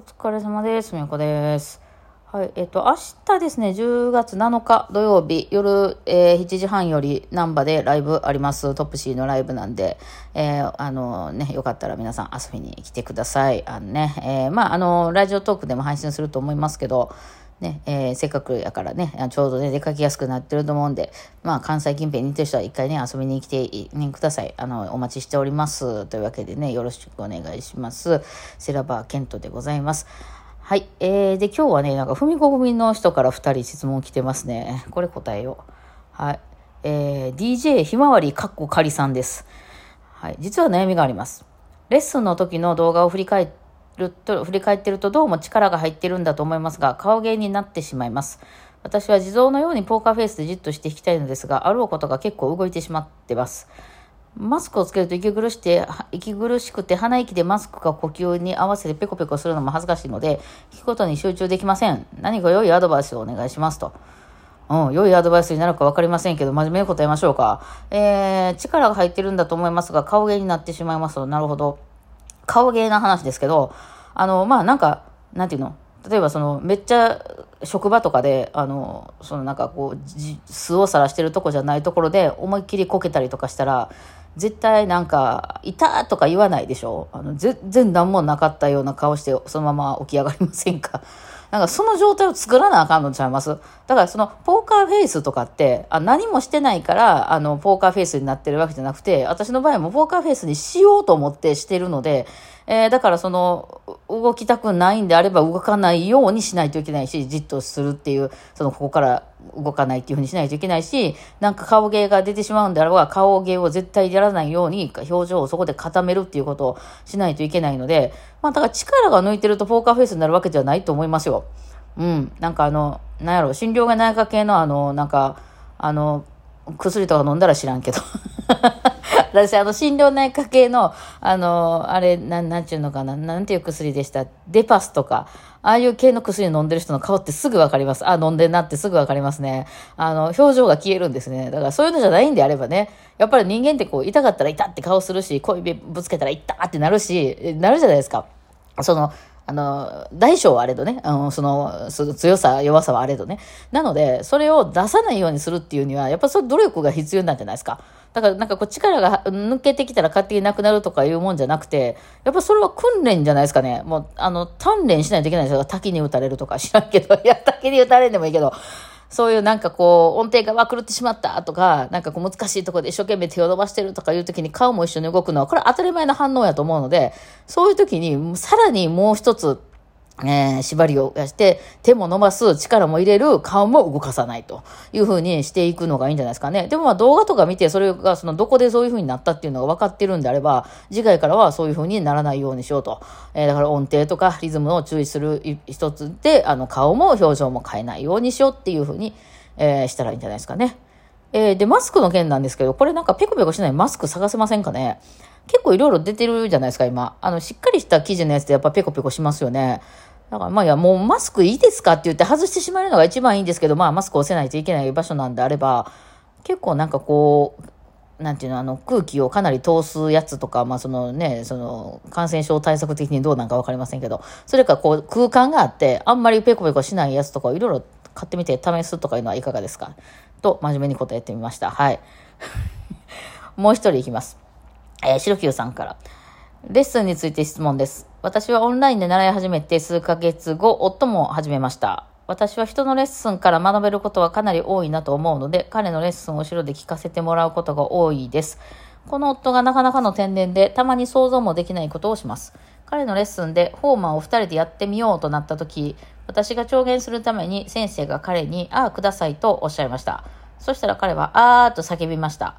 お疲れ様です。みよこです。はい。えっ、と、明日ですね、10月7日土曜日、夜、えー7時半より、難波でライブあります。トップシーのライブなんで、えーあのね、よかったら皆さん遊びに来てください。あのね、えーまあ、あの、ラジオトークでも配信すると思いますけど、ね、えーせっかくやからね、ちょうどね、出かけやすくなってると思うんで、まあ、関西近辺にいてる人は一回ね、遊びに来て、ね、ください。あの、お待ちしております。というわけでね、よろしくお願いします。セラバーケントでございます。はい。えー、で、今日はね、なんか、踏み込みの人から2人質問来てますね。これ答えよう。はい。えー、DJ ひまわりかっこかりさんです。はい。実は悩みがあります。レッスンの時の動画を振り返っると、振り返ってるとどうも力が入ってるんだと思いますが、顔芸になってしまいます。私は地蔵のようにポーカーフェイスでじっとしていきたいのですが、あろうことが結構動いてしまってます。マスクをつけると息苦して息苦しくて鼻息でマスクが呼吸に合わせてペコペコするのも恥ずかしいので聞くことに集中できません何か良いアドバイスをお願いしますとうん、良いアドバイスになるか分かりませんけど、真面目に答えましょうか。えー、力が入ってるんだと思いますが、顔芸になってしまいますと、なるほど。顔芸な話ですけど、あの、まあ、なんか、なんていうの？例えばその、めっちゃ、職場とかで、あの、そのなんかこう、素を晒してるとこじゃないところで、思いっきりこけたりとかしたら、絶対なんか、いたとか言わないでしょ？あの、全然何もなかったような顔して、そのまま起き上がりませんか？なんかその状態を作らなあかんのちゃいます？だからそのポーカーフェイスとかってあ何もしてないからあのポーカーフェイスになってるわけじゃなくて私の場合もポーカーフェイスにしようと思ってしてるので、えーだからその動きたくないんであれば動かないようにしないといけないしじっとするっていうそのここから動かないっていうふうにしないといけないしなんか顔芸が出てしまうんであれば顔芸を絶対やらないように表情をそこで固めるっていうことをしないといけないのでまあだから力が抜いてるとポーカーフェイスになるわけではないと思いますよ。うん。なんかあの、なんやろ、診療が内科系のあの、なんか、あの、薬とか飲んだら知らんけど。私、あの、診療内科系の、あの、あれ、なん、なんちゅうのかな、なんていう薬でした？デパスとか、ああいう系の薬飲んでる人の顔ってすぐわかります。あ、飲んでんなってすぐわかりますね。あの、表情が消えるんですね。だからそういうのじゃないんであればね、やっぱり人間ってこう、痛かったら痛って顔するし、小指ぶつけたら痛ってなるし、なるじゃないですか。その、あの、大小はあれどね、あの、その、その強さ、弱さはあれどね。なので、それを出さないようにするっていうには、やっぱそれ努力が必要なんじゃないですか。だから、なんかこう力が抜けてきたら勝手になくなるとかいうもんじゃなくて、やっぱそれは訓練じゃないですかね。もう、あの、鍛錬しないといけないですよ。滝に打たれるとか知らんけど、いや、滝に打たれんでもいいけど、そういうなんかこう、音程が狂ってしまったとか、なんかこう難しいところで一生懸命手を伸ばしてるとかいう時に顔も一緒に動くのは、これ当たり前の反応やと思うので、そういう時にさらにもう一つ、えー縛りをして、手も伸ばす、力も入れる、顔も動かさないというふうにしていくのがいいんじゃないですかね。でもまあ動画とか見て、それがそのどこでそういうふうになったっていうのが分かってるんであれば、次回からはそういうふうにならないようにしようと。えーだから音程とかリズムを注意する一つで、あの顔も表情も変えないようにしようっていうふうに、えーしたらいいんじゃないですかね。えーで、マスクの件なんですけど、これなんかペコペコしないマスク探せませんかね結構いろいろ出てるじゃないですか、今。あの、しっかりした生地のやつでやっぱペコペコしますよね。だからまあいや、もうマスクいいですかって言って外してしまえるのが一番いいんですけど、まあマスクをせないといけない場所なんであれば、結構なんかこう、なんていうの、あの、空気をかなり通すやつとか、まあそのね、その、感染症対策的にどうなんかわかりませんけど、それかこう、空間があって、あんまりペコペコしないやつとかをいろいろ買ってみて試すとかいうのはいかがですか？と、真面目に答えてみました。はい。もう一人いきます。えー、白球さんから。レッスンについて質問です。私はオンラインで習い始めて数ヶ月後、夫も始めました。私は人のレッスンから学べることはかなり多いなと思うので、彼のレッスンを後ろで聞かせてもらうことが多いです。この夫がなかなかの天然で、たまに想像もできないことをします。彼のレッスンでフォーマンを二人でやってみようとなった時、私が調言するために先生が彼に、ああ、くださいとおっしゃいました。そしたら彼は、あーと叫びました。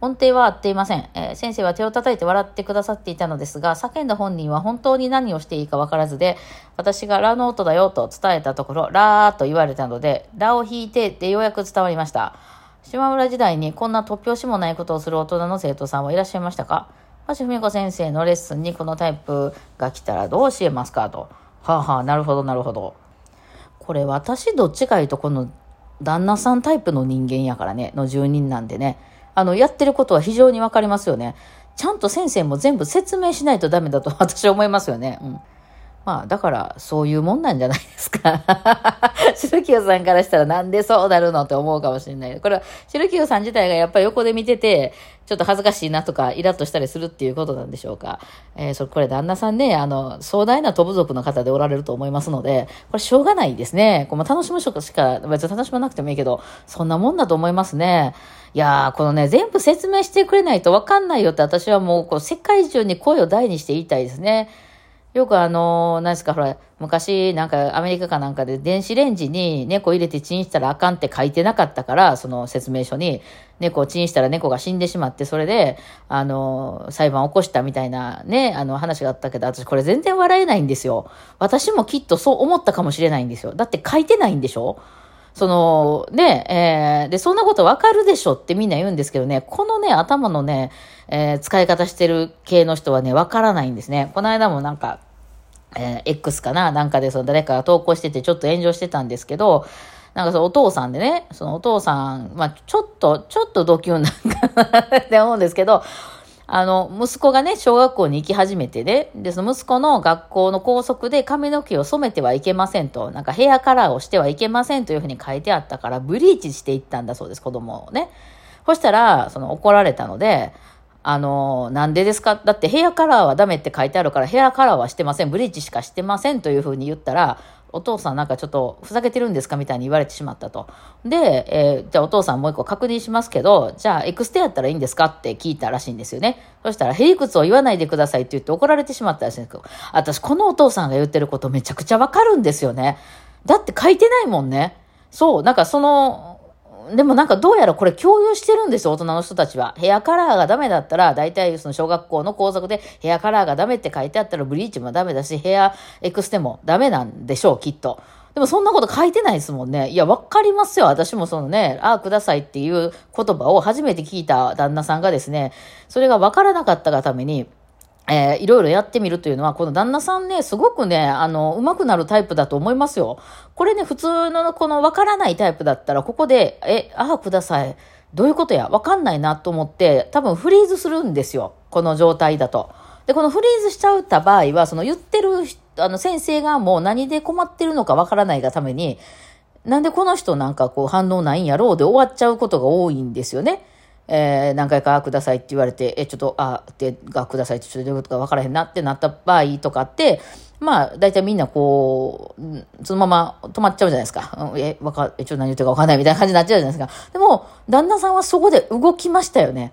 音程は合っていません、えー先生は手を叩いて笑ってくださっていたのですが、叫んだ本人は本当に何をしていいかわからずで、私がラの音だよと伝えたところ、ラーと言われたので、ラを弾いてでようやく伝わりました。島村時代にこんな突拍子もないことをする大人の生徒さんはいらっしゃいましたか？橋文子先生のレッスンにこのタイプが来たらどう教えますか？と。はあ、はあ、なるほど、なるほど。これ私どっちかいうとこの旦那さんタイプの人間やからね、の住人なんでね。あの、やってることは非常にわかりますよね。ちゃんと先生も全部説明しないとダメだと 私は思いますよね。うん。まあ、だから、そういうもんなんじゃないですか。白木さんからしたらなんでそうなるのって思うかもしれない。これは、白木さん自体がやっぱり横で見てて、ちょっと恥ずかしいなとか、イラッとしたりするっていうことなんでしょうか。えー、それ、これ旦那さんね、あの、壮大な飛ぶ族の方でおられると思いますので、これしょうがないですね。こう楽しむしか、別に楽しまなくてもいいけど、そんなもんだと思いますね。いやー、このね、全部説明してくれないとわかんないよって私はもう、こう、世界中に声を大にして言いたいですね。よくあの、何ですか、ほら、昔、なんかアメリカかなんかで電子レンジに猫入れてチンしたらあかんって書いてなかったから、その説明書に、猫をチンしたら猫が死んでしまって、それで、あの、裁判を起こしたみたいなね、あの話があったけど、私これ全然笑えないんですよ。私もきっとそう思ったかもしれないんですよ。だって書いてないんでしょ？その、ね、えー、で、そんなことわかるでしょってみんな言うんですけどね、このね、頭のね、えー、使い方してる系の人はね、わからないんですね。この間もなんか、えー、X かななんかでその誰かが投稿しててちょっと炎上してたんですけど、なんかそのお父さんでね、そのお父さん、まあちょっと、ちょっとドキュンなんかなって思うんですけど、あの、息子がね、小学校に行き始めてね、で、その息子の学校の校則で髪の毛を染めてはいけませんと、なんかヘアカラーをしてはいけませんというふうに書いてあったから、ブリーチしていったんだそうです、子供をね。そしたら、その怒られたので、あの、なんでですか？だってヘアカラーはダメって書いてあるから、ヘアカラーはしてません、ブリーチしかしてませんというふうに言ったら、お父さんなんかちょっとふざけてるんですかみたいに言われてしまったと。で、えー、じゃあお父さんもう一個確認しますけど、じゃあエクステやったらいいんですかって聞いたらしいんですよね。そしたら、へりくつを言わないでくださいって言って怒られてしまったらしいんですけど、私このお父さんが言ってることめちゃくちゃわかるんですよね。だって書いてないもんね。そう、なんかその、でもなんかどうやらこれ共有してるんですよ、大人の人たちは。ヘアカラーがダメだったら、大体その小学校の校則でヘアカラーがダメって書いてあったらブリーチもダメだし、ヘアエクステもダメなんでしょう、きっと。でもそんなこと書いてないですもんね。いや、わかりますよ。私もそのね、ああ、くださいっていう言葉を初めて聞いた旦那さんがですね、それがわからなかったがために、えー、いろいろやってみるというのは、この旦那さんね、すごくね、あの、上手くなるタイプだと思いますよ。これね、普通のこのわからないタイプだったら、ここで、え、ああ、ください。どういうことや？わかんないなと思って、多分フリーズするんですよ。この状態だと。で、このフリーズしちゃった場合は、その言ってるあの先生がもう何で困ってるのかわからないがために、なんでこの人なんかこう反応ないんやろうで終わっちゃうことが多いんですよね。えー、何回か、くださいって言われて、え、ちょっと、あ、って、が、くださいって、ちょっとどういうことか分からへんなってなった場合とかって、まあ、大体みんなこう、そのまま止まっちゃうじゃないですか。え、わか、え、ちょっと何言ってるか分かんないみたいな感じになっちゃうじゃないですか。でも、旦那さんはそこで動きましたよね。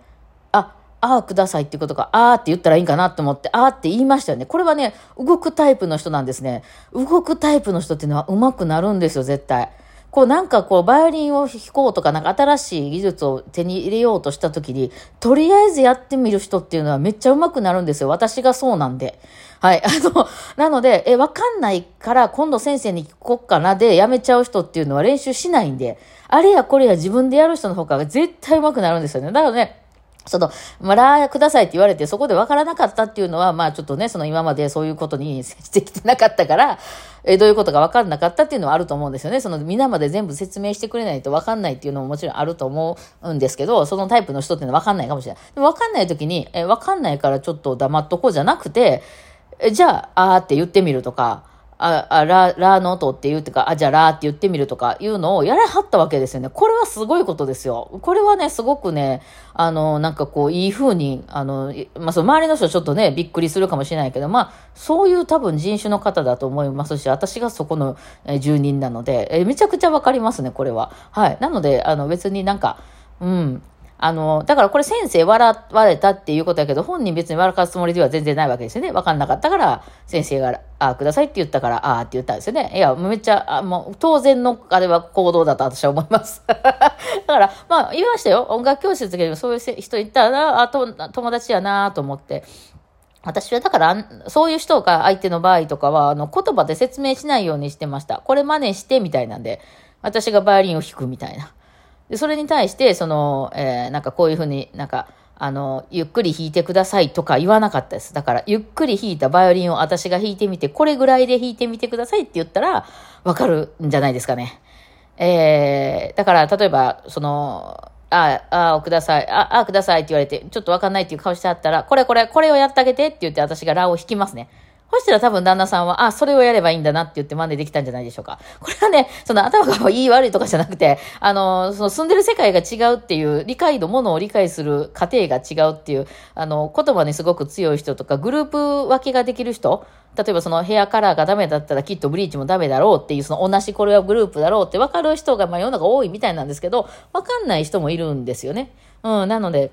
あ、ああ、くださいってことか、ああって言ったらいいんかなと思って、ああって言いましたよね。これはね、動くタイプの人なんですね。動くタイプの人っていうのは上手くなるんですよ、絶対。こうなんかこうバイオリンを弾こうとかなんか新しい技術を手に入れようとした時に、とりあえずやってみる人っていうのはめっちゃ上手くなるんですよ。私がそうなんで。はい。あの、なので、え、わかんないから今度先生に聞こっかなでやめちゃう人っていうのは練習しないんで、あれやこれや自分でやる人の方が絶対上手くなるんですよね。だからね、その、まらくださいって言われて、そこで分からなかったっていうのは、まあちょっとね、その今までそういうことに してきてなかったから、えどういうことが分かんなかったっていうのはあると思うんですよね。その、皆まで全部説明してくれないと分かんないっていうのももちろんあると思うんですけど、そのタイプの人っていうのは分かんないかもしれない。でも分かんない時に、え分かんないからちょっと黙っとこうじゃなくて、えじゃあ、あーって言ってみるとか、あ、あ、ラ、ラの音って言うってか、あ、じゃあラって言ってみるとかいうのをやらはったわけですよね。これはすごいことですよ。これはね、すごくね、あの、なんかこう、いい風に、あの、まあ、その周りの人ちょっとね、びっくりするかもしれないけど、まあ、そういう多分人種の方だと思いますし、私がそこの住人なので、えめちゃくちゃわかりますね、これは。はい。なので、あの、別になんか、うん、あの、だからこれ先生笑われたっていうことやけど、本人別に笑かすつもりでは全然ないわけですよね。わかんなかったから、先生が、ああ、くださいって言ったから、ああって言ったんですよね。いや、めっちゃ、あもう当然の、あれは行動だと私は思います。だから、まあ、言いましたよ。音楽教室の時にそういう人いたら、あ、と、友達やなと思って。私はだから、そういう人が相手の場合とかは、あの、言葉で説明しないようにしてました。これ真似してみたいなんで、私がバイオリンを弾くみたいな。で、それに対して、その、えー、なんかこういうふうになんか、あの、ゆっくり弾いてくださいとか言わなかったです。だから、ゆっくり弾いたバイオリンを私が弾いてみて、これぐらいで弾いてみてくださいって言ったら、わかるんじゃないですかね。えー、だから、例えば、その、ああ、あください。あ、あ、くださいって言われて、ちょっとわかんないっていう顔してあったら、これこれ、これをやってあげてって言って私がラを弾きますね。そしたら多分旦那さんは、あ、それをやればいいんだなって言って真似できたんじゃないでしょうか。これはね、その頭がいい悪いとかじゃなくて、あの、その住んでる世界が違うっていう、理解度、ものを理解する過程が違うっていう、あの、言葉にすごく強い人とか、グループ分けができる人、例えばそのヘアカラーがダメだったらきっとブリーチもダメだろうっていう、その同じこれはグループだろうって分かる人がまあ世の中多いみたいなんですけど、分かんない人もいるんですよね。うん、なので、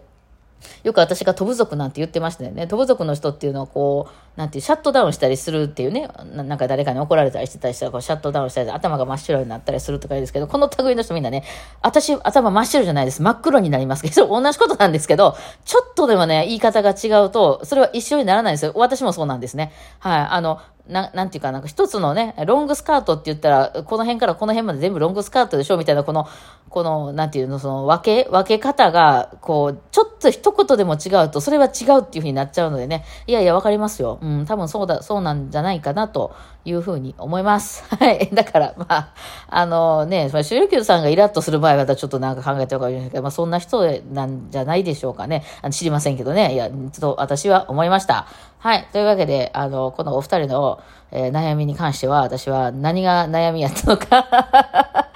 よく私が飛ぶ族なんて言ってましたよね。飛ぶ族の人っていうのはこう、なんていう、シャットダウンしたりするっていうね、なんか誰かに怒られたりしてたりしたら、こうシャットダウンしたり、頭が真っ白になったりするとか言うんですけど、この類の人みんなね、私、頭真っ白じゃないです。真っ黒になりますけど、同じことなんですけど、ちょっとでもね、言い方が違うと、それは一緒にならないんですよ。私もそうなんですね。はい。あの、ななんていうか、なんか一つのね、ロングスカートって言ったら、この辺からこの辺まで全部ロングスカートでしょみたいな、この、この、なんていうの、その分け、分け方が、こう、ちょっと一言でも違うと、それは違うっていうふうになっちゃうのでね、いやいや、わかりますよ。うん、多分そうだ、そうなんじゃないかなというふうに思います。はい。だから、まあ、あのね、修行球さんがイラッとする場合は、ちょっとなんか考えておかないけど、まあ、そんな人なんじゃないでしょうかね。あの知りませんけどね。いや、ちょっと私は思いました。はい。というわけで、あの、このお二人の、えー、悩みに関しては、私は何が悩みやったのか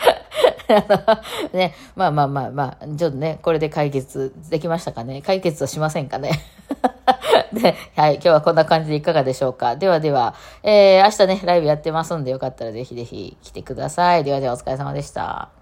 ね、まあまあまあまあ、ちょっとね、これで解決できましたかね。解決はしませんかね。で、はい、今日はこんな感じでいかがでしょうか。ではでは、えー、明日ね、ライブやってますんで、よかったらぜひぜひ来てください。ではではお疲れ様でした。